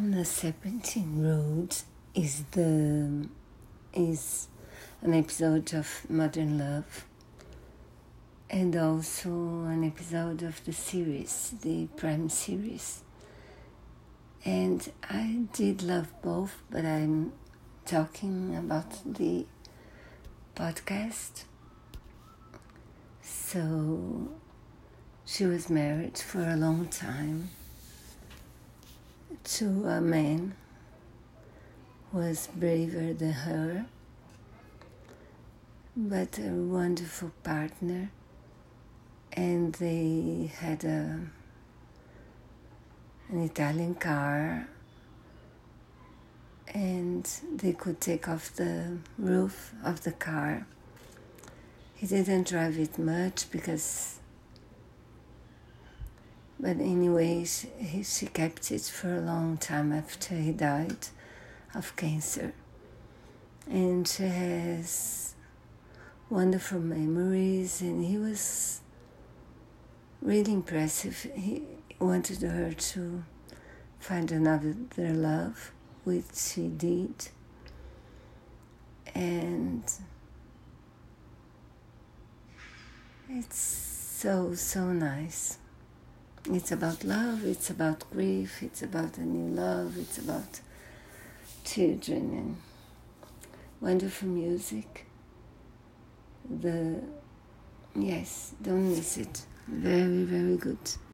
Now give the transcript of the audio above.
on the Serpentine Road is the is an episode of Modern Love and also an episode of the series, the Prime series. And I did love both, but I'm talking about the podcast. So she was married for a long time to a man who was braver than her, but a wonderful partner, and they had a an Italian car and they could take off the roof of the car. He didn't drive it much because but anyways, she, she kept it for a long time after he died of cancer. And she has wonderful memories, and he was really impressive. He wanted her to find another love, which she did. And it's so, so nice. It's about love, it's about grief, it's about a new love, it's about children and wonderful music. The yes, don't miss it. Very, very good.